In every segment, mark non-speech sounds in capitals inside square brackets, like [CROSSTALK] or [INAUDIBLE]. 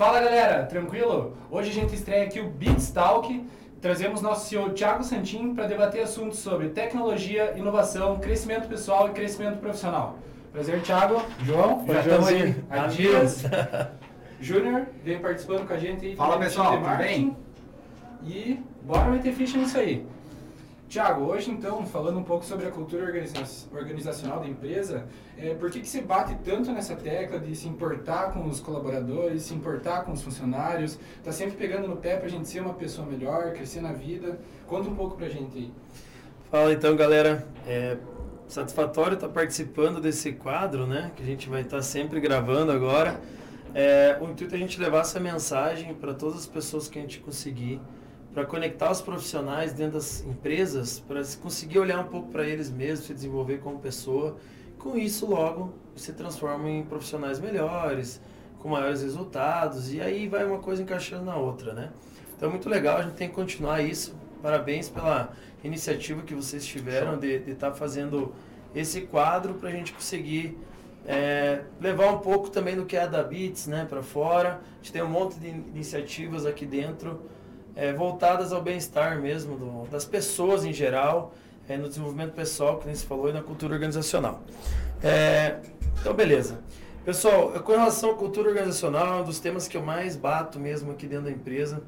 Fala galera, tranquilo? Hoje a gente estreia aqui o Beats Talk. Trazemos nosso CEO Thiago Santin para debater assuntos sobre tecnologia, inovação, crescimento pessoal e crescimento profissional. Prazer, Thiago. João, já estamos aí há dias. [LAUGHS] Júnior, vem participando com a gente aí. Fala, pessoal, tudo bem? E bora meter ficha nisso aí. Tiago, hoje então, falando um pouco sobre a cultura organiza- organizacional da empresa, é, por que, que você bate tanto nessa tecla de se importar com os colaboradores, se importar com os funcionários, tá sempre pegando no pé pra gente ser uma pessoa melhor, crescer na vida? Conta um pouco pra gente aí. Fala então, galera. É satisfatório estar participando desse quadro, né? Que a gente vai estar sempre gravando agora. É, o intuito é a gente levar essa mensagem para todas as pessoas que a gente conseguir, para conectar os profissionais dentro das empresas, para conseguir olhar um pouco para eles mesmos, se desenvolver como pessoa. Com isso, logo, se transformam em profissionais melhores, com maiores resultados, e aí vai uma coisa encaixando na outra, né? Então é muito legal, a gente tem que continuar isso. Parabéns pela iniciativa que vocês tiveram de estar fazendo esse quadro para a gente conseguir é, levar um pouco também do que é da Beats né, para fora. A gente tem um monte de iniciativas aqui dentro é, voltadas ao bem-estar mesmo do- das pessoas em geral, é, no desenvolvimento pessoal, que nem se falou, e na cultura organizacional. É, então, beleza. Pessoal, com relação à cultura organizacional, é um dos temas que eu mais bato mesmo aqui dentro da empresa,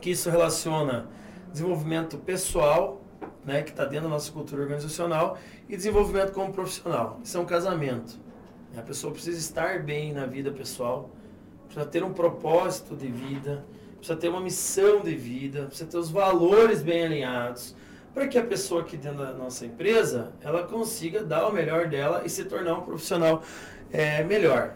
que isso relaciona desenvolvimento pessoal, né, que está dentro da nossa cultura organizacional, e desenvolvimento como profissional. Isso é um casamento. A pessoa precisa estar bem na vida pessoal, precisa ter um propósito de vida, precisa ter uma missão de vida, precisa ter os valores bem alinhados, para que a pessoa aqui dentro da nossa empresa, ela consiga dar o melhor dela e se tornar um profissional é, melhor.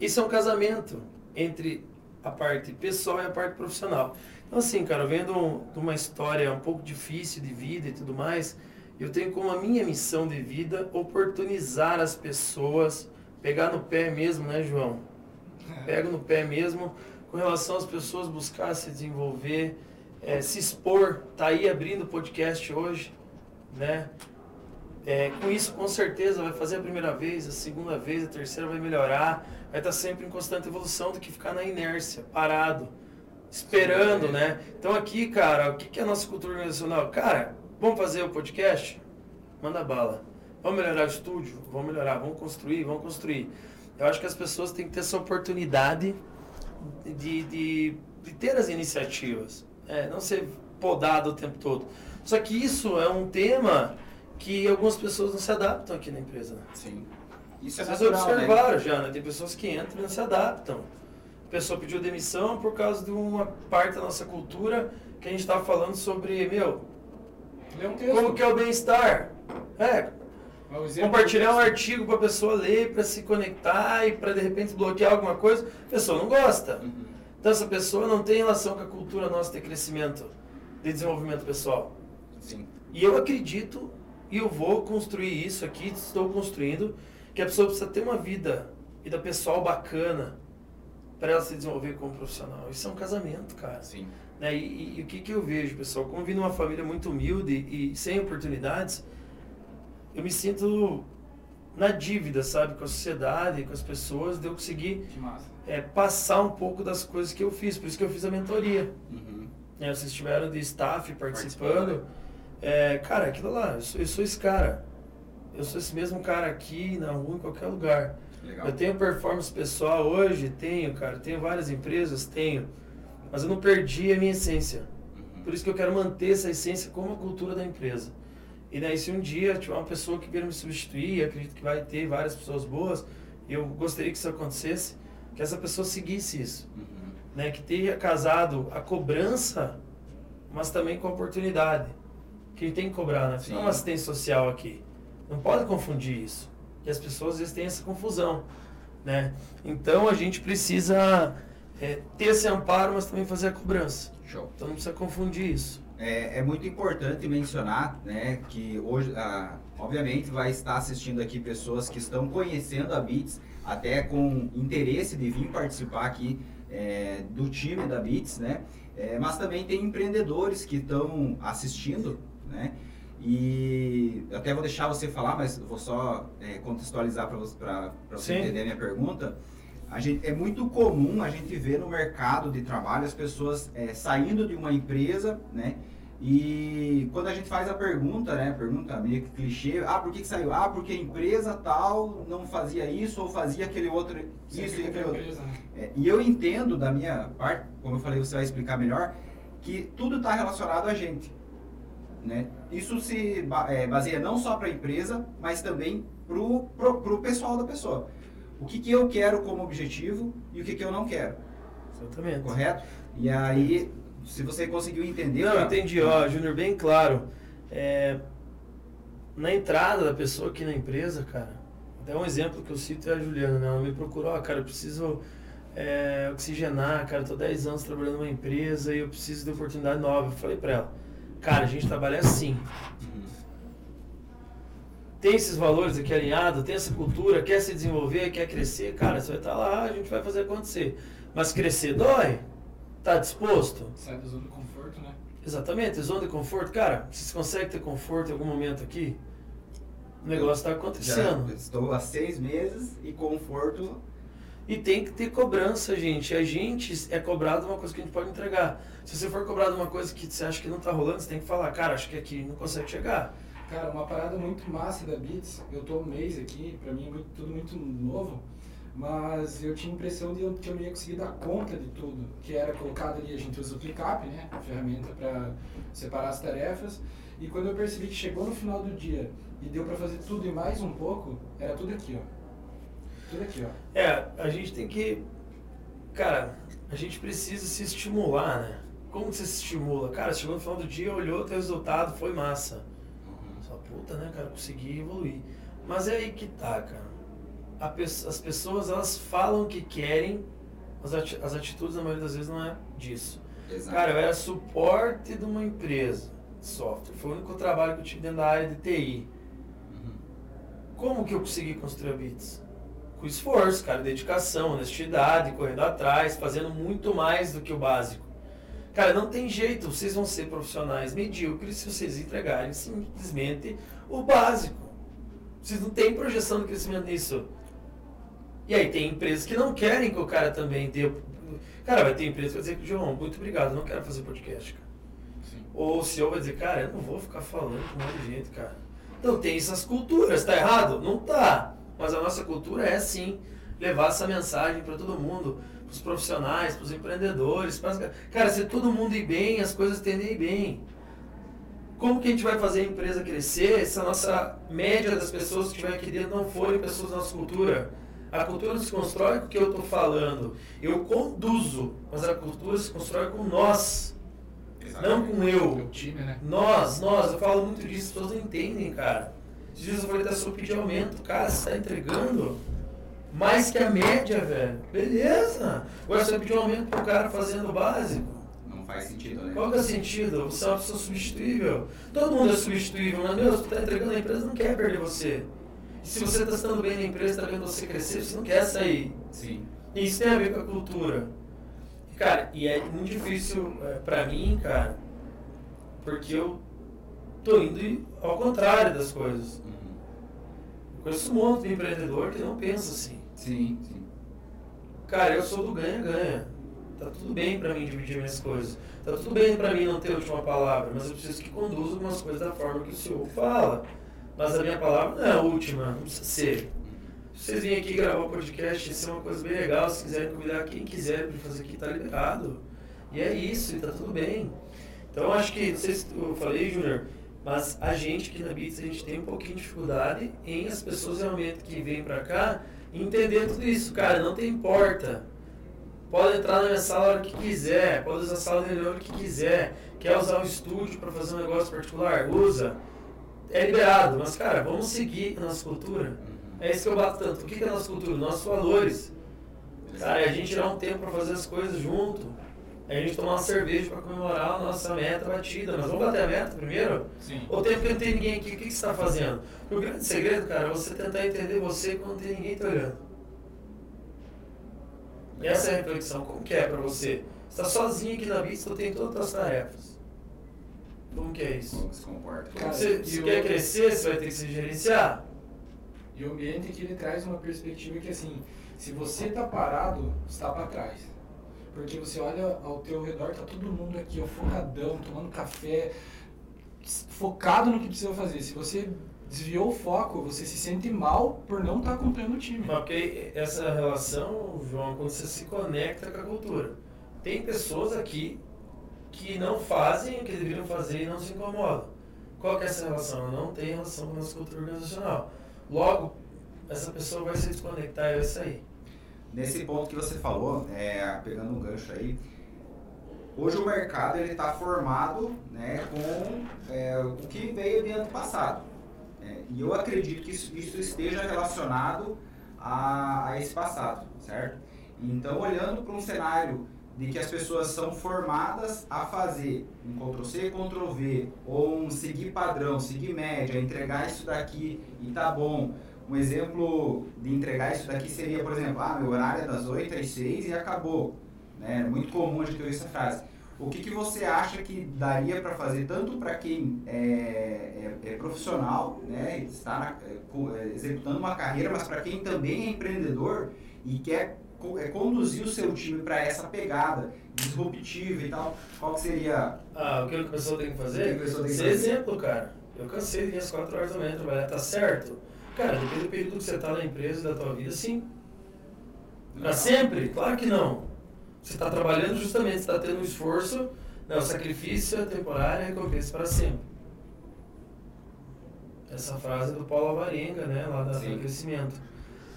Isso é um casamento entre a parte pessoal e a parte profissional. Então, assim, cara, vendo um- uma história um pouco difícil de vida e tudo mais, eu tenho como a minha missão de vida oportunizar as pessoas, pegar no pé mesmo, né, João? Pego no pé mesmo com relação às pessoas buscar se desenvolver, eh, se expor, tá aí abrindo podcast hoje, né? É, com isso, com certeza, vai fazer a primeira vez, a segunda vez, a terceira vai melhorar, vai estar sempre em constante evolução do que ficar na inércia, parado, esperando, né? Então aqui, cara, o que que é a nossa cultura organizacional? Cara, vamos fazer o podcast? Manda bala. Vamos melhorar o estúdio? Vamos melhorar, vamos construir, vamos construir. Eu acho que as pessoas têm que ter essa oportunidade de, de, de ter as iniciativas, é, não ser podado o tempo todo. Só que isso é um tema que algumas pessoas não se adaptam aqui na empresa. né? Sim. Isso é Vocês natural, né? observaram já, né? Tem pessoas que entram e não se adaptam. A pessoa pediu demissão por causa de uma parte da nossa cultura que a gente estava falando sobre, meu, um texto. como que é o bem-estar? É, compartilhar um artigo para a pessoa ler, para se conectar e para de repente bloquear alguma coisa, a pessoa não gosta. Uhum. Então essa pessoa não tem relação com a cultura nossa de crescimento, de desenvolvimento pessoal. Sim. E eu acredito e eu vou construir isso aqui, estou construindo, que a pessoa precisa ter uma vida, vida pessoal bacana para ela se desenvolver como profissional. Isso é um casamento, cara. Sim. Né? E, e- e o que, que eu vejo, pessoal? Como vim numa família muito humilde e sem oportunidades, eu me sinto na dívida, sabe? Com a sociedade, com as pessoas, de eu conseguir é, passar um pouco das coisas que eu fiz. Por isso que eu fiz a mentoria. Uhum. né? Vocês estiveram de staff Participando. participando. É, cara, aquilo lá, eu sou, eu sou esse cara. Eu sou esse mesmo cara aqui, na rua, em qualquer lugar. Legal. Eu tenho performance pessoal hoje, tenho, cara. Tenho várias empresas, tenho. Mas eu não perdi a minha essência. Uhum. Por isso que eu quero manter essa essência como a cultura da empresa. E daí, se um dia tiver uma pessoa que queira me substituir, acredito que vai ter várias pessoas boas, e eu gostaria que isso acontecesse, que essa pessoa seguisse isso. Uhum. Né? Que tenha casado a cobrança, mas também com a oportunidade. Que gente tem que cobrar, né? Sim. Não é uma assistência social aqui. Não pode confundir isso. E as pessoas às vezes têm essa confusão. Né? Então a gente precisa é, ter esse amparo, mas também fazer a cobrança. Show. Então não precisa confundir isso. É, é muito importante mencionar, né, que hoje, ah, obviamente, vai estar assistindo aqui pessoas que estão conhecendo a Beats, até com interesse de vir participar aqui é, do time da Beats, né? É, mas também tem empreendedores que estão assistindo, né? E até vou deixar você falar, mas vou só é, contextualizar para você, Sim. entender a minha pergunta. A gente, é muito comum a gente ver no mercado de trabalho as pessoas é, saindo de uma empresa, né? E quando a gente faz a pergunta, né? Pergunta meio que clichê, ah, por que, que saiu? Ah, porque a empresa tal não fazia isso ou fazia aquele outro, isso e aquele outro. Né? É, e eu entendo da minha parte, como eu falei, você vai explicar melhor, que tudo está relacionado a gente. Né? Isso se é, baseia não só para a empresa, mas também para o pessoal da pessoa. O que, que eu quero como objetivo e o que, que eu não quero. Exatamente. Correto? E aí se você conseguiu entender. Não, eu entendi, ó, Júnior, bem claro. É, na entrada da pessoa aqui na empresa, cara, até um exemplo que eu cito é a Juliana, né? Ela me procurou, ó, cara, eu preciso é, oxigenar, cara, eu tô 10 anos trabalhando numa empresa e eu preciso de oportunidade nova. Eu falei pra ela, cara, a gente trabalha assim. Tem esses valores aqui alinhados, tem essa cultura, quer se desenvolver, quer crescer, cara, você vai estar tá lá, a gente vai fazer acontecer. Mas crescer dói. Tá disposto? Sai da zona de conforto, né? Exatamente, zona de conforto. Cara, você consegue ter conforto em algum momento aqui? O negócio está acontecendo. Já estou há seis meses e conforto. E tem que ter cobrança, gente. A gente é cobrado uma coisa que a gente pode entregar. Se você for cobrado uma coisa que você acha que não está rolando, você tem que falar, cara, acho que aqui não consegue chegar. Cara, uma parada muito massa da Beats, eu tô um mês aqui, pra mim é muito, tudo muito novo mas eu tinha a impressão de que eu não ia conseguir dar conta de tudo, que era colocado ali, a gente usa o ClickUp, né, a ferramenta para separar as tarefas, e quando eu percebi que chegou no final do dia e deu para fazer tudo e mais um pouco, era tudo aqui, ó. Tudo aqui, ó. É, a gente tem que, cara, a gente precisa se estimular, né? Como você se estimula? Cara, chegou no final do dia, olhou teu resultado, foi massa. Puta, né, cara, consegui evoluir. Mas é aí que tá, cara as pessoas elas falam que querem, mas as atitudes na maioria das vezes não é disso. Exato. Cara, eu era suporte de uma empresa de software. Foi o único trabalho que eu tive dentro da área de TI. Uhum. Como que eu consegui construir a Bits? Com esforço, cara, dedicação, honestidade, correndo atrás, fazendo muito mais do que o básico. Cara, não tem jeito, vocês vão ser profissionais medíocres se vocês entregarem simplesmente o básico. Vocês não têm projeção de crescimento nisso. E aí tem empresas que não querem que o cara também dê. Cara, vai ter empresa que vai dizer que, João, muito obrigado, não quero fazer podcast, cara. Sim. Ou o CEO vai dizer, cara, eu não vou ficar falando com um monte de gente, cara. Então tem essas culturas, tá errado? Não tá. Mas a nossa cultura é sim levar essa mensagem para todo mundo, para os profissionais, para os empreendedores. Pras... Cara, se todo mundo ir bem, as coisas tendem a ir bem. Como que a gente vai fazer a empresa crescer se a nossa média das pessoas que estiver aqui dentro não forem pessoas da nossa cultura? A cultura se constrói com o que eu estou falando. Eu conduzo, mas a cultura se constrói com nós. Não com eu. Time, né? Nós, nós. Eu falo muito disso, todos entendem, cara. Esses dias eu falei da sua pedir aumento. Cara, você está entregando mais que a média, velho. Beleza. Agora você pedir um aumento pro cara fazendo o básico. Não faz sentido, né? Qual que é o sentido? Você é uma pessoa substituível. Todo mundo é substituível, mas meu, você está entregando a empresa não quer perder você se você está estando bem na empresa, está vendo você crescer, você não quer sair. Sim. E isso tem a ver com a cultura. Cara, e é muito difícil é, para mim, cara, porque eu tô indo ao contrário das coisas. Uhum. Eu conheço um monte de empreendedor que não pensa assim. Sim, sim. Cara, eu sou do ganha-ganha. Tá tudo bem para mim dividir minhas coisas. Tá tudo bem para mim não ter a última palavra, mas eu preciso que conduza algumas coisas da forma que o senhor fala. Mas a minha palavra não é a última, não precisa ser. Se vocês virem aqui gravar o podcast, isso é uma coisa bem legal. Se quiserem convidar quem quiser para fazer aqui, tá liberado. E é isso, e tá tudo bem. Então acho que, não sei se eu falei, Júnior, mas a gente aqui na Beats, a gente tem um pouquinho de dificuldade em as pessoas realmente que vêm para cá entender tudo isso. Cara, não tem importa. Pode entrar na minha sala a hora que quiser, pode usar a sala dele a hora que quiser. Quer usar o estúdio para fazer um negócio particular? Usa é liberado, mas cara, vamos seguir a nossa cultura. É isso que eu bato tanto. O que é a nossa cultura? Nossos valores. Cara, é a gente tirar um tempo para fazer as coisas junto. É a gente tomar uma cerveja para comemorar a nossa meta batida. Mas vamos bater a meta primeiro? Sim. O tempo que não tem ninguém aqui, o que, que você está fazendo? O grande segredo, cara, é você tentar entender você quando não tem ninguém te olhando. E essa é a reflexão. Como que é para você? Você está sozinho aqui na vista, tem todas as tarefas. Como que é isso? Como se comporta? Cara, você, você quer crescer, você vai ter que se gerenciar. E o ambiente que ele traz uma perspectiva que assim, se você tá parado, está para trás. Porque você olha ao teu redor, tá todo mundo aqui, ó, focadão, tomando café, focado no que precisa fazer. Se você desviou o foco, você se sente mal por não estar tá acompanhando o time. Ok, essa relação, João, quando você se conecta com a cultura. Tem pessoas aqui que não fazem o que deveriam fazer e não se incomodam. Qual é essa relação? Não tem relação com a nossa cultura organizacional. Logo, essa pessoa vai se desconectar e vai sair. Nesse ponto que você falou, é, pegando um gancho aí, hoje o mercado está formado né, com é, o que veio de ano passado. É, e eu acredito que isso, isso esteja relacionado a, a, esse passado, certo? Então, olhando para um cenário de que as pessoas são formadas a fazer um Ctrl-C, Ctrl-V, ou um seguir padrão, seguir média, entregar isso daqui e tá bom. Um exemplo de entregar isso daqui seria, por exemplo, ah, meu horário é das 8 às 6 e acabou. Né? É muito comum a gente ouvir essa frase. O que, que você acha que daria para fazer tanto para quem é, é, é, profissional, né, está na, é, é, executando uma carreira, mas para quem também é empreendedor e quer é, conduzir o seu time para essa pegada disruptiva e tal, qual que seria... Ah, o que a pessoa tem que fazer? Que que Ser exemplo, cara. Eu cansei de às 4 horas da manhã trabalhar, tá certo? Cara, depende do período que você tá na empresa, da tua vida, sim. Para sempre? Claro que não. Você está trabalhando justamente, você está tendo um esforço, não, né, sacrifício é temporário e recompensa para sempre. Essa frase do Paulo Avarenga, né, lá da, do crescimento.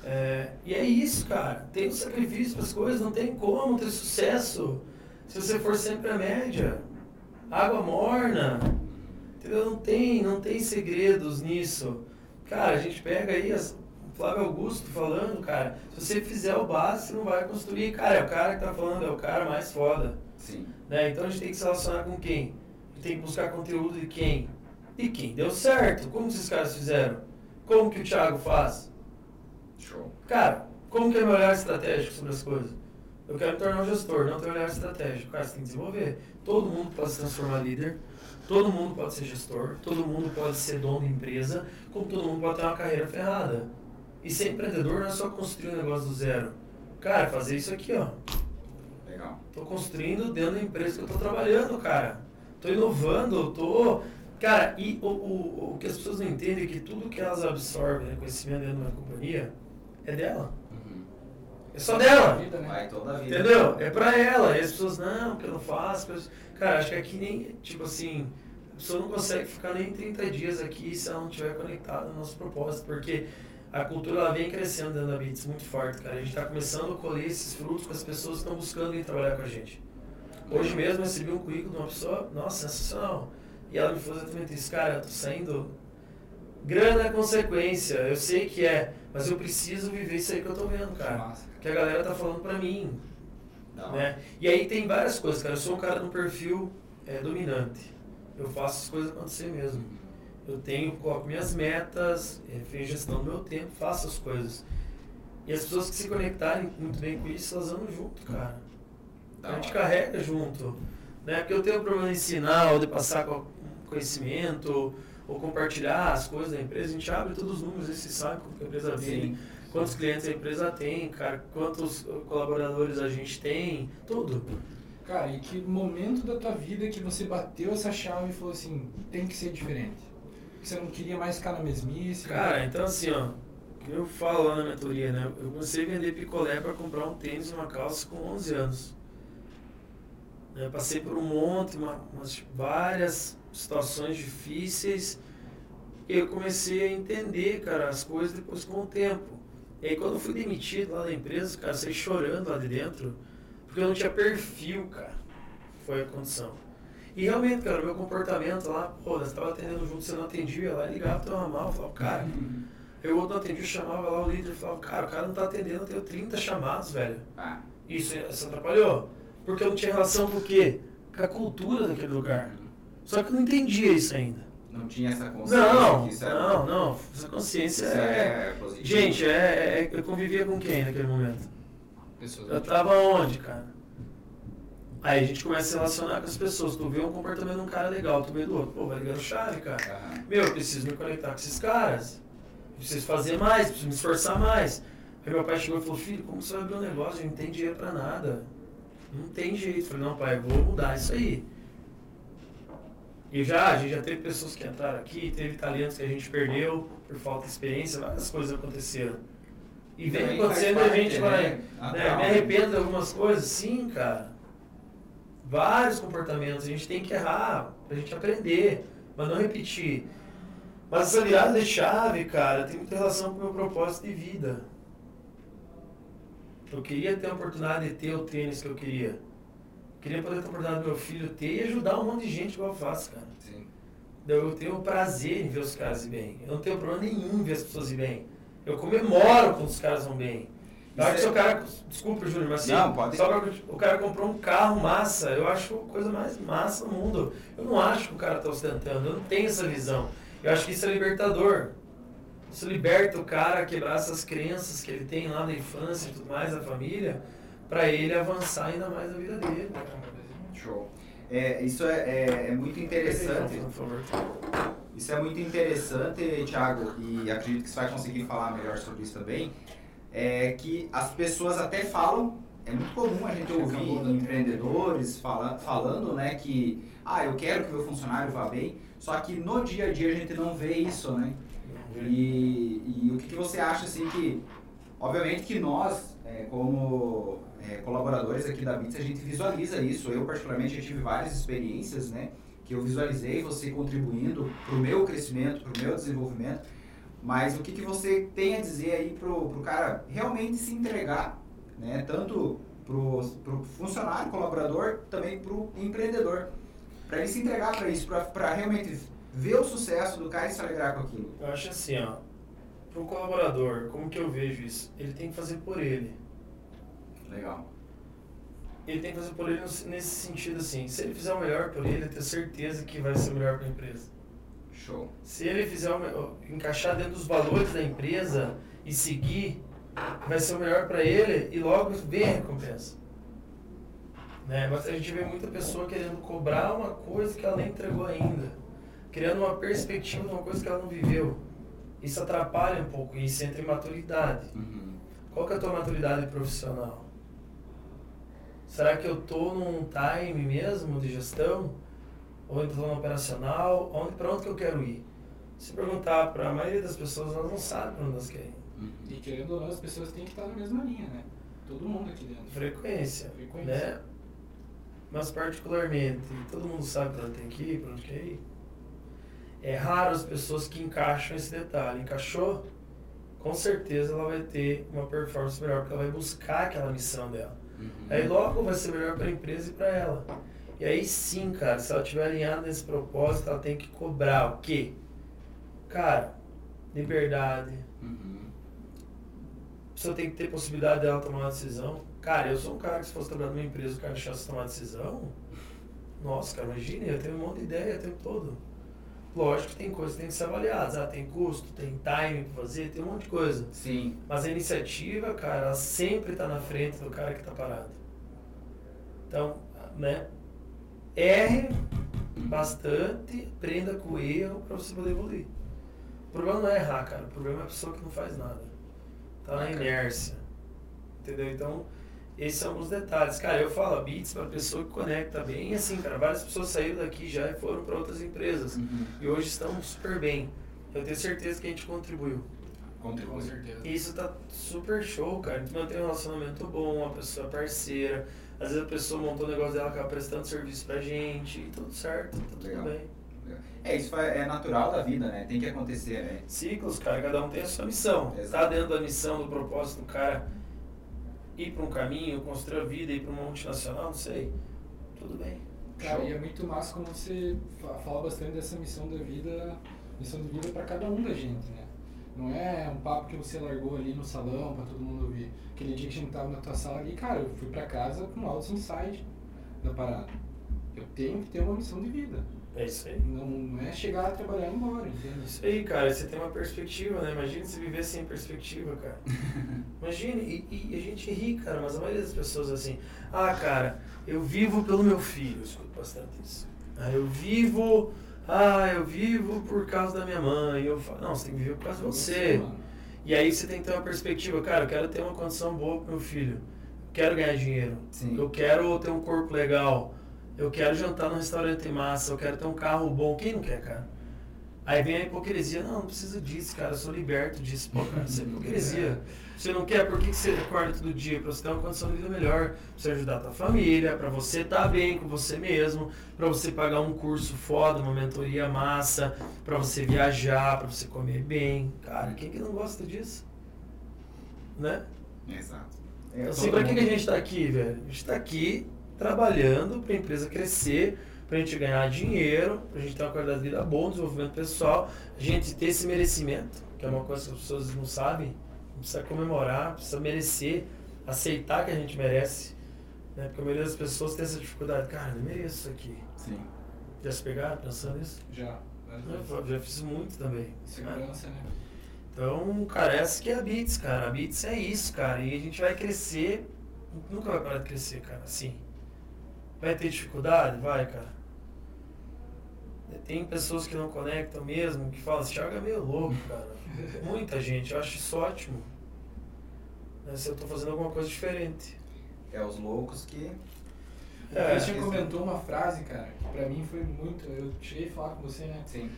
É, e é isso, cara. Tem um sacrifício para as coisas, não tem como ter sucesso se você for sempre a média. Água morna. Entendeu? Não tem, não tem segredos nisso. Cara, a gente pega aí as, Flávio Augusto falando, cara, se você fizer o básico, você não vai construir. Cara, é o cara que tá falando, é o cara mais foda. Sim. Né? Então a gente tem que se relacionar com quem? A gente tem que buscar conteúdo de quem? E quem deu certo? Como esses caras fizeram? Como que o Thiago faz? Show. Cara, como que é meu olhar estratégico sobre as coisas? Eu quero me tornar um gestor, não ter olhar estratégico. Cara, você tem que desenvolver. Todo mundo pode se transformar líder, todo mundo pode ser gestor, todo mundo pode ser dono de empresa, como todo mundo pode ter uma carreira ferrada. E ser empreendedor não é só construir um negócio do zero. Cara, fazer isso aqui, ó. Legal. Tô construindo dentro da empresa que eu tô trabalhando, cara. Tô inovando, tô. Cara, e o, o, o que as pessoas não entendem é que tudo que elas absorvem, né, conhecimento dentro de uma companhia, é dela. É só dela. Vida, né? Vai toda a vida. Entendeu? É pra ela. E as pessoas, não, que eu não faço. Cara, acho que aqui nem, tipo assim, a pessoa não consegue ficar nem 30 dias aqui se ela não estiver conectada no nosso propósito, porque a cultura ela vem crescendo dentro da Bits muito forte, cara. A gente está começando a colher esses frutos com as pessoas que estão buscando ir trabalhar com a gente. Hoje mesmo eu recebi um currículo de uma pessoa, nossa, sensacional. E ela me falou exatamente isso, cara, eu tô saindo. Grana é consequência, eu sei que é, mas eu preciso viver isso aí que eu tô vendo, cara. Que a galera tá falando pra mim. Né? E aí tem várias coisas, cara. Eu sou um cara no perfil é, dominante. Eu faço as coisas acontecer mesmo eu tenho, coloco minhas metas, é, fiz gestão do meu tempo, faço as coisas. E as pessoas que se conectarem muito bem com isso, elas andam junto, cara. a gente carrega junto. Né? Porque eu tenho um problema de ensinar ou de passar conhecimento ou compartilhar as coisas da empresa, a gente abre todos os números e se sabe como a empresa vem, quantos clientes a empresa tem, cara, quantos colaboradores a gente tem, tudo. Cara, e que momento da tua vida que você bateu essa chave e falou assim, tem que ser diferente? você não queria mais ficar na mesmice? Cara, então assim, ó, eu falo lá na mentoria, né? Eu comecei a vender picolé para comprar um tênis e uma calça com 11 anos. Eu passei por um monte, uma, umas várias situações difíceis. E eu comecei a entender, cara, as coisas depois com o tempo. E aí quando eu fui demitido lá da empresa, cara, saí chorando lá de dentro, porque eu não tinha perfil, cara. Foi a condição. E realmente, cara, o meu comportamento lá, pô, você estava atendendo junto, você não atendia, eu ia lá e ligava, tava mal, eu falava, cara. Uhum. Eu outro não atendia, chamava lá o líder e falava, cara, o cara não tá atendendo, eu tenho 30 chamados, velho. Ah. Isso, isso atrapalhou. Porque eu não tinha relação com o quê? Com a cultura daquele lugar. Só que eu não entendia isso ainda. Não tinha essa consciência? Não, era... não, não. Essa consciência é. é Gente, é, é, eu convivia com quem naquele momento? Pessoas eu tava onde, cara? Aí a gente começa a se relacionar com as pessoas. Tu vê um comportamento de um cara legal, tu vê do outro. Pô, vai ligando chave, cara. Uhum. Meu, eu preciso me conectar com esses caras. preciso fazer mais, preciso me esforçar mais. Aí meu pai chegou e falou, filho, como você vai abrir um negócio? A gente não tem dinheiro pra nada. Não tem jeito. Eu falei, não, pai, eu vou mudar isso aí. E já, a gente já teve pessoas que entraram aqui, teve talentos que a gente perdeu por falta de experiência, várias coisas aconteceram. E vem acontecendo faz a gente vai. né? né, me arrependo de algumas coisas? Sim, cara. Vários comportamentos. A gente tem que errar pra gente aprender, mas não repetir. Mas essa virada de chave, cara, tem muita relação com o meu propósito de vida. Eu queria ter a oportunidade de ter o tênis que eu queria. Queria poder ter a oportunidade do meu filho ter e ajudar um monte de gente igual eu faço, cara. Sim. Eu tenho prazer em ver os caras ir bem. Eu não tenho problema nenhum em ver as pessoas ir bem. Eu comemoro quando os caras vão bem. Eu acho que se o cara. Desculpa, Júnior, mas assim, Não, pode- só o cara comprou um carro massa, eu acho a coisa mais massa do mundo. Eu não acho que o cara está ostentando, eu não tenho essa visão. Eu acho que isso é libertador. Isso liberta o cara a quebrar essas crenças que ele tem lá da infância e tudo mais, da família, pra ele avançar ainda mais na vida dele. Show. É, isso é, é, é muito interessante. Por favor. Isso é muito interessante, Thiago, e acredito que você vai conseguir falar melhor sobre isso também. É que as pessoas até falam, é muito comum a gente ouvir Acabou, né? empreendedores fala, falando, né, que ah, eu quero que o meu funcionário vá bem, só que no dia a dia a gente não vê isso, né? E, e o que, que você acha assim que, obviamente que nós, é, como é, colaboradores aqui da Bits, a gente visualiza isso. Eu particularmente já tive várias experiências, né, que eu visualizei você contribuindo para o meu crescimento, para o meu desenvolvimento. Mas o que, que você tem a dizer aí pro, pro cara realmente se entregar, né, tanto pro, pro funcionário, colaborador, também pro empreendedor, para ele se entregar para isso, para realmente ver o sucesso do cara e se alegrar com aquilo. Eu acho assim, ó. Para um colaborador, como que eu vejo isso? Ele tem que fazer por ele. Legal. Ele tem que fazer por ele nesse sentido assim. Se ele fizer o melhor por ele, eu tenho certeza que vai ser o melhor para a empresa. Show. Se ele fizer o encaixar dentro dos valores da empresa e seguir, vai ser o melhor para ele e logo vem a recompensa. Né? Mas a gente vê muita pessoa querendo cobrar uma coisa que ela nem entregou ainda, criando uma perspectiva de uma coisa que ela não viveu. Isso atrapalha um pouco, isso entra em maturidade. Uhum. Qual que é a tua maturidade profissional? Será que eu tô num time mesmo de gestão? Ou tô no operacional? Onde, para onde que eu quero ir? Se perguntar para a maioria das pessoas, elas não sabem para onde elas querem. Uhum. E querendo ou não, as pessoas têm que estar na mesma linha, né? Todo mundo aqui dentro. Frequência, Frequência. né? Mas particularmente, todo mundo sabe para onde tem que ir, para onde quer ir. É raro as pessoas que encaixam esse detalhe. Encaixou? Com certeza ela vai ter uma performance melhor, porque ela vai buscar aquela missão dela. Uhum. Aí logo vai ser melhor para a empresa e para ela. E aí sim, cara, se ela estiver alinhada nesse propósito, ela tem que cobrar o quê? Cara, liberdade. Uhum. A pessoa tem que ter possibilidade dela tomar uma decisão. Cara, eu sou um cara que se fosse trabalhar numa empresa o cara deixasse tomar decisão, nossa, cara, imagina, eu tenho um monte de ideia o tempo todo. Lógico que tem coisas que tem que ser avaliadas. Ah, tem custo, tem time pra fazer, tem um monte de coisa. Sim. Mas a iniciativa, cara, ela sempre está na frente do cara que está parado. Então, né? Erre bastante, aprenda com o erro para você poder evoluir. O problema não é errar, cara. O problema é a pessoa que não faz nada. Tá na inércia. Entendeu? Então, esses são os detalhes. Cara, eu falo a Beats para pessoa que conecta bem. E assim, cara, várias pessoas saíram daqui já e foram para outras empresas. Uhum. E hoje estão super bem. Eu tenho certeza que a gente contribuiu. Com Contribui. certeza. E Isso tá super show, cara. A gente mantém um relacionamento bom, uma pessoa parceira. Às vezes a pessoa montou o negócio dela, acaba prestando serviço pra gente e tudo certo, tá tudo Legal. bem. É, isso é natural da vida, né? Tem que acontecer, né? Ciclos, cara, cada um tem a sua missão. Exato. Tá dentro da missão, do propósito do cara ir pra um caminho, construir a vida, ir pra uma multinacional, não sei. Tudo bem. Cara, Show. e é muito massa como você fa- fala bastante dessa missão da vida, missão de vida para cada um da gente, né? Não é um papo que você largou ali no salão para todo mundo ouvir. Aquele dia que a gente tava na tua sala ali, cara, eu fui para casa com altos insight da parada. Eu tenho que ter uma missão de vida. É isso aí. Não, é chegar a trabalhar e ir embora, É entende? isso aí, cara. Você tem uma perspectiva, né? Imagina se viver sem perspectiva, cara. [LAUGHS] Imagine, e, e a gente ri, cara, mas a maioria das pessoas assim, ah, cara, eu vivo pelo meu filho, eu escuto bastante isso. Ah, eu vivo Ah, eu vivo por causa da minha mãe. Eu falo, não, você tem que viver por causa de você. E aí você tem que ter uma perspectiva, cara, eu quero ter uma condição boa pro meu filho. Quero ganhar dinheiro. Sim. Eu quero ter um corpo legal. Eu quero jantar num restaurante massa. Eu quero ter um carro bom. Quem não quer, cara? Aí vem a hipocrisia. Não, não precisa disso, cara. Eu sou liberto disso. Pô, cara, isso é hipocrisia. [LAUGHS] Você não quer? Por que que você acorda todo dia? Pra você ter uma condição de vida melhor. Pra você ajudar a tua família. Pra você estar bem com você mesmo. Pra você pagar um curso foda, uma mentoria massa. Pra você viajar. Pra você comer bem. Cara, quem que não gosta disso? Né? Exato. Então, É, assim, pra que, que a gente tá aqui, velho? A gente tá aqui trabalhando pra empresa crescer, pra gente ganhar dinheiro, pra gente ter uma qualidade de vida boa, um desenvolvimento pessoal, a gente ter esse merecimento, que é uma coisa que as pessoas não sabem, precisa comemorar, precisa merecer, aceitar que a gente merece. Né? Porque a maioria das pessoas tem essa dificuldade, cara, eu mereço isso aqui. Sim. Já se pegaram pensando nisso? Já. Eu já fiz muito também. Segurança, né? Então, cara, essa que é a Beats, cara. A Beats é isso, cara. E a gente vai crescer, nunca vai parar de crescer, cara, assim. Vai ter dificuldade? Vai, cara. Tem pessoas que não conectam mesmo, que falam, esse Thiago é meio louco, cara. [LAUGHS] Muita gente, eu acho isso ótimo. Né, Se eu tô fazendo alguma coisa diferente. É os loucos que. O É, Christian comentou uma frase, cara, que pra mim foi muito. Eu cheguei a falar com você, né? Sim.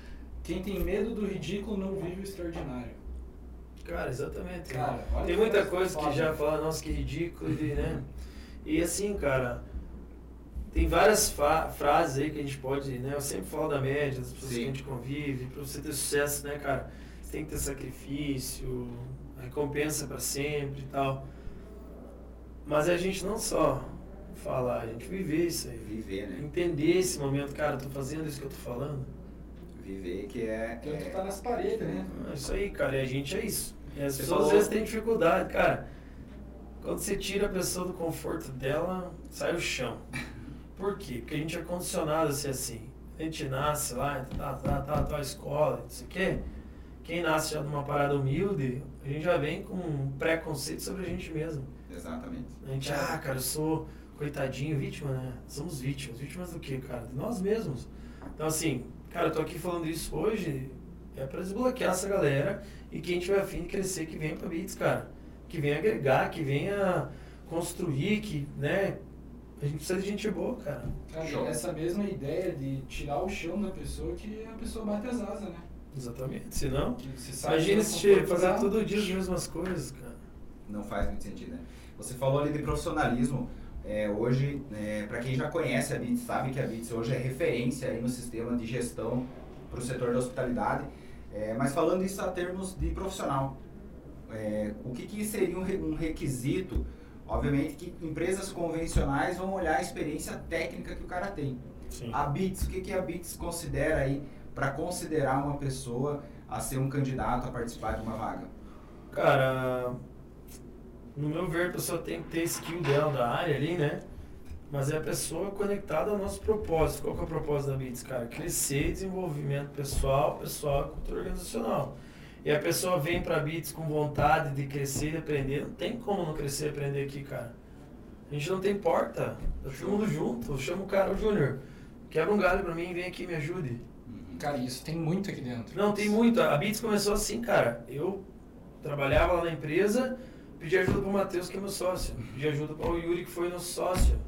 Quem tem medo do ridículo não vive o extraordinário. Cara, exatamente. Cara, olha Tem que muita coisa coisa foda. que já fala, nossa, que ridículo, e, né? [LAUGHS] E assim, cara, tem várias frases aí que a gente pode, né? Eu sempre falo da média, das pessoas Sim. que a gente convive, pra você ter sucesso, né, cara? Você tem que ter sacrifício, recompensa pra sempre e tal. Mas a gente não só falar, a gente viver isso aí. Viver, né? Entender esse momento, cara, eu tô fazendo isso que eu tô falando. Viver que é. Tanto é- tá nas paredes, né? É isso aí, cara, e a gente é isso. E as Você pessoas falou- às vezes têm dificuldade, cara. Quando você tira a pessoa do conforto dela, sai o chão. [LAUGHS] Por quê? Porque a gente é condicionado a ser assim. A gente nasce lá, tá, tá, tá, tá, escola, não sei o quê. Quem nasce já numa parada humilde, a gente já vem com um preconceito sobre a gente mesmo. Exatamente. A gente, ah, cara, eu sou coitadinho, vítima, né? Somos vítimas. Vítimas do quê, cara? De nós mesmos. Então, assim, cara, eu tô aqui falando isso hoje é pra desbloquear essa galera e quem tiver afim de crescer, que venha pra Beats, cara. Que venha agregar, que venha construir, que, né? A gente precisa de gente boa, cara. Cara, Show. essa mesma ideia de tirar o chão da pessoa que a pessoa bate as asas, né? Exatamente. Você sabe imagina se conforto fazer todo dia as mesmas coisas, cara. Não faz muito sentido, né? Você falou ali de profissionalismo. É, hoje, para quem já conhece a BITS, sabe que a BITS hoje é referência aí no sistema de gestão para o setor da hospitalidade. É, mas falando isso a termos de profissional, é, o que, que seria um, um requisito? Obviamente que empresas convencionais vão olhar a experiência técnica que o cara tem. Sim. A BITS, o que, que a BITS considera aí para considerar uma pessoa a ser um candidato a participar de uma vaga? Cara, no meu ver, a pessoa tem que ter skill dela da área ali, né? Mas é a pessoa conectada ao nosso propósito. Qual que é o propósito da BITS, cara? Crescer, desenvolvimento pessoal, pessoal e cultura organizacional. E a pessoa vem pra BITS com vontade de crescer e aprender. Não tem como não crescer e aprender aqui, cara. A gente não tem porta. Tá todo mundo junto. Eu chamo o cara, ô Júnior, quebra um galho pra mim, vem aqui me ajude. Cara, isso tem muito aqui dentro. Não, tem muito. A Beats começou assim, cara. Eu trabalhava lá na empresa, pedi ajuda pro Matheus, que é meu sócio. Pedi ajuda pro Yuri, que foi nosso sócio.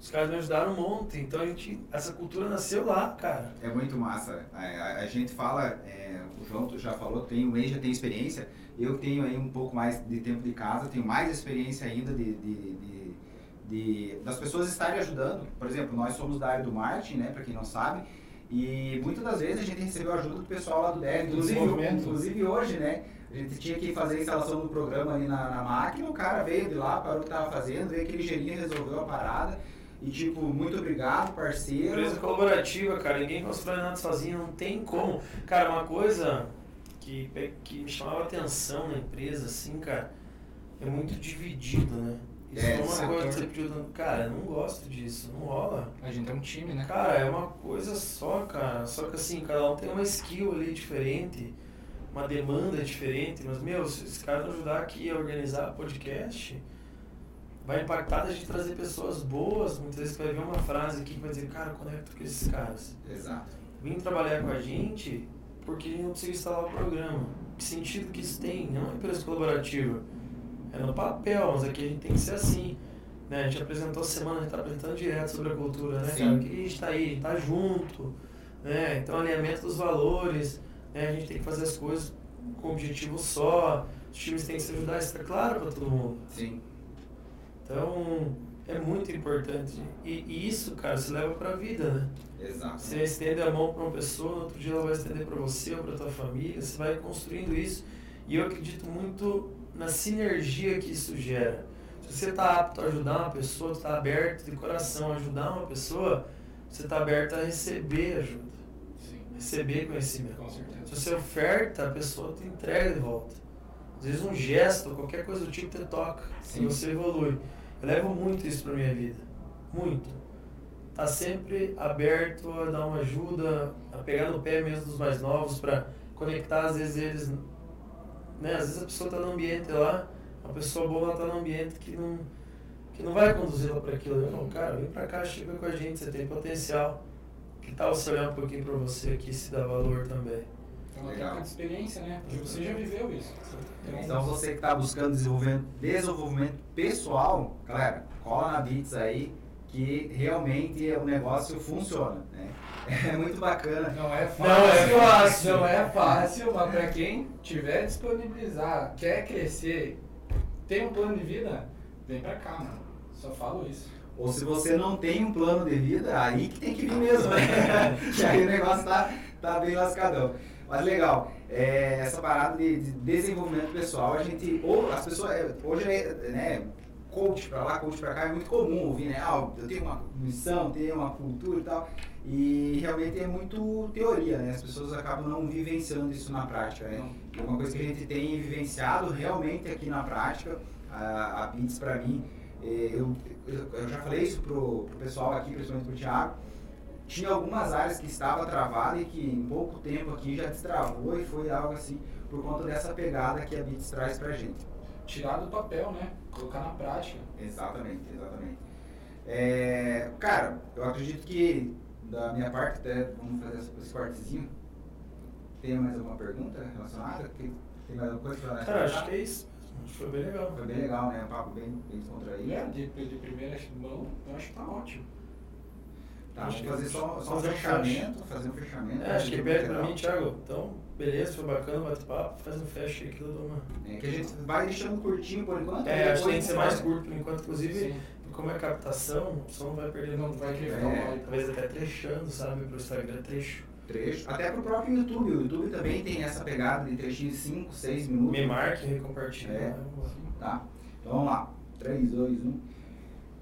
Os caras me ajudaram um monte. Então a gente, essa cultura nasceu lá, cara. É muito massa. A, a- a gente fala, é, o João já falou, tem, o já tem experiência. Eu tenho aí um pouco mais de tempo de casa, tenho mais experiência ainda de, de- de- de- das pessoas estarem ajudando. Por exemplo, nós somos da área do marketing, né, para quem não sabe. E muitas das vezes a gente recebeu ajuda do pessoal lá do DEV. Inclusive, inclusive hoje, né? A gente tinha que fazer a instalação do programa ali na, na máquina, o cara veio de lá, parou o que estava fazendo, veio aquele gelinho e resolveu a parada. E tipo, muito obrigado, parceiro. Empresa colaborativa, cara. Ninguém constrói nada sozinho, não tem como. Cara, uma coisa que, que me chamava atenção na empresa, assim, cara, é muito dividido, né? Isso É, é, uma setor. coisa que você pediu. Cara, eu não gosto disso, não rola. A gente é um time, né? Cara, é uma coisa só, cara. Só que assim, cada um tem uma skill ali diferente, uma demanda diferente. Mas, meu, se esse cara não ajudar aqui a organizar podcast, vai impactar a gente trazer pessoas boas. Muitas vezes vai ver uma frase aqui que vai dizer, cara, conecto com esses caras. Exato. vir trabalhar com a gente porque a gente não conseguiu instalar o programa. Que sentido que isso tem? Não é uma empresa colaborativa. É no papel, mas aqui a gente tem que ser assim. Né? A gente apresentou semana, a gente está apresentando direto sobre a cultura, né, Sim. cara? Que a gente está aí, a gente está junto. Né? Então, alinhamento dos valores, né? a gente tem que fazer as coisas com objetivo só. Os times têm que se ajudar, isso está claro para todo mundo. Sim. Então, é muito importante. E, e isso, cara, se leva para a vida, né? Exato. Você estende a mão para uma pessoa, no outro dia ela vai estender para você ou para tua família, você vai construindo isso. E eu acredito muito na sinergia que isso gera. Se você está apto a ajudar uma pessoa, está aberto de coração a ajudar uma pessoa, você está aberto a receber ajuda, Sim, receber conhecimento. com certeza. Se você oferta, a pessoa te entrega de volta. Às vezes um gesto, qualquer coisa do tipo te toca Sim. e você evolui. Eu levo muito isso para minha vida, muito. Tá sempre aberto a dar uma ajuda, a pegar no pé mesmo dos mais novos para conectar às vezes eles, né? Às vezes a pessoa está no ambiente lá, a pessoa boa está no ambiente que não que não vai conduzi-la para aquilo. Eu não, cara, vem para cá, chega com a gente, você tem potencial. Que tal você olhar um pouquinho para você aqui se dar valor também? É uma troca de experiência, né? Porque você já viveu isso. Então você que está buscando desenvolvimento, desenvolvimento pessoal, galera, cola na Bits aí que realmente o negócio funciona. Né? [LAUGHS] É muito bacana. Não é fácil. Não é fácil. Não é fácil, mas para quem tiver disponibilizar, quer crescer, tem um plano de vida, vem pra cá, mano. Só falo isso. Ou se você não tem um plano de vida, aí que tem que vir mesmo, né? [LAUGHS] [LAUGHS] que aí o negócio tá, tá bem lascadão. Mas legal, é, essa parada de, de desenvolvimento pessoal, a gente, ou as pessoas, é, hoje é, né, coach pra lá, coach pra cá, é muito comum ouvir, né? Ah, eu tenho uma missão, tenho uma cultura e tal. E realmente é muito teoria, né? As pessoas acabam não vivenciando isso na prática, né? É uma coisa que a gente tem vivenciado realmente aqui na prática. A, a Bits, para mim, eu, eu, eu já falei isso pro, pro pessoal aqui, principalmente pro Thiago. Tinha algumas áreas que estava travada e que em pouco tempo aqui já destravou e foi algo assim por conta dessa pegada que a Bits traz pra gente. Tirar do papel, né? Colocar na prática. Exatamente, exatamente. É, cara, eu acredito que da minha parte, até vamos fazer esse- cortezinho. Tem mais alguma pergunta relacionada? Tem tem mais alguma coisa pra Cara, acho que é isso. Acho que foi bem legal. Foi bem legal, né? Um papo bem, bem descontraído. É, de, de primeira mão, eu acho que tá ótimo. Tá, vamos fazer só, só um fechamento, fazer um fechamento. É, acho que pede pra mim, Thiago. Então, beleza, foi bacana o bate-papo. Faz um fecha aí que eu dou uma. É, que a gente vai deixando curtinho por enquanto. É, e acho que tem que ser mais curto por enquanto, inclusive, Sim. como é captação, o som não vai perder Não vai querer É. ficar mal. Talvez até trechando, sabe? Pro Instagram trecho. trecho. Até pro próprio YouTube. O YouTube também tem essa pegada de trechinho de 5, 6 minutos. Me marque, me compartilhe. É. né? Tá? Então vamos lá. 3, 2, 1.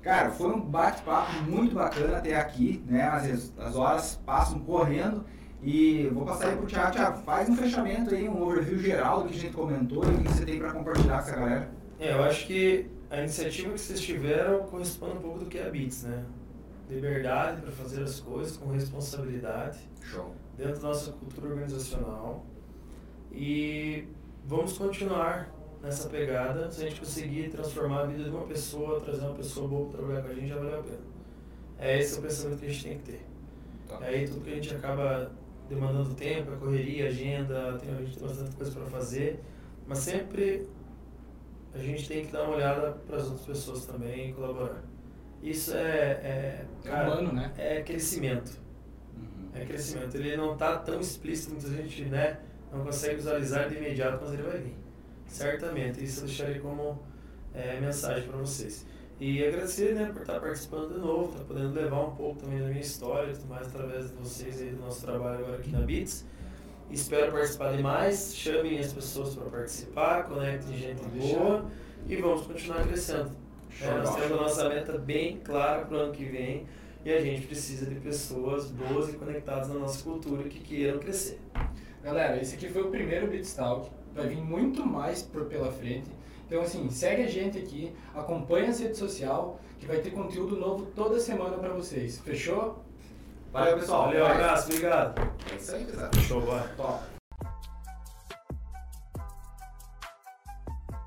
Cara, foi um bate-papo muito bacana até aqui, né? As, as horas passam correndo. E vou passar aí pro Thiago. Thiago, faz um fechamento aí, um overview geral do que a gente comentou e o que você tem para compartilhar com essa galera. É, eu acho que a iniciativa que vocês tiveram corresponde um pouco do que é a Beats, né? Liberdade para fazer as coisas com responsabilidade. Show. dentro da nossa cultura organizacional e vamos continuar nessa pegada. Se a gente conseguir transformar a vida de uma pessoa, trazer uma pessoa boa para trabalhar com a gente, já valeu a pena. É esse o pensamento que a gente tem que ter. Tá. Aí tudo que a gente acaba demandando tempo, a correria, agenda, tem, a gente tem bastante coisa para fazer, mas sempre a gente tem que dar uma olhada para as outras pessoas também e colaborar. Isso é, é, É cara, humano, né? é crescimento Uhum. é crescimento. Ele não está tão explícito, muita gente né, não consegue visualizar de imediato, mas ele vai vir. Certamente. Isso eu deixarei como é, mensagem para vocês. E agradecer né, por estar participando de novo, estar podendo levar um pouco também da minha história e tudo mais através de vocês e do nosso trabalho agora aqui na Beats. Espero participar de mais, chamem as pessoas para participar, conectem gente boa e vamos continuar crescendo. É, nós temos a nossa meta bem clara para o ano que vem e a gente precisa de pessoas boas e conectadas na nossa cultura que queiram crescer. Galera, esse aqui foi o primeiro Beatstalk. Vai vir muito mais por pela frente. Então, assim, segue a gente aqui, acompanha as redes sociais, que vai ter conteúdo novo toda semana pra vocês. Fechou? Valeu, pessoal. Valeu, abraço, obrigado. É isso aí, pesado. Vai. Top.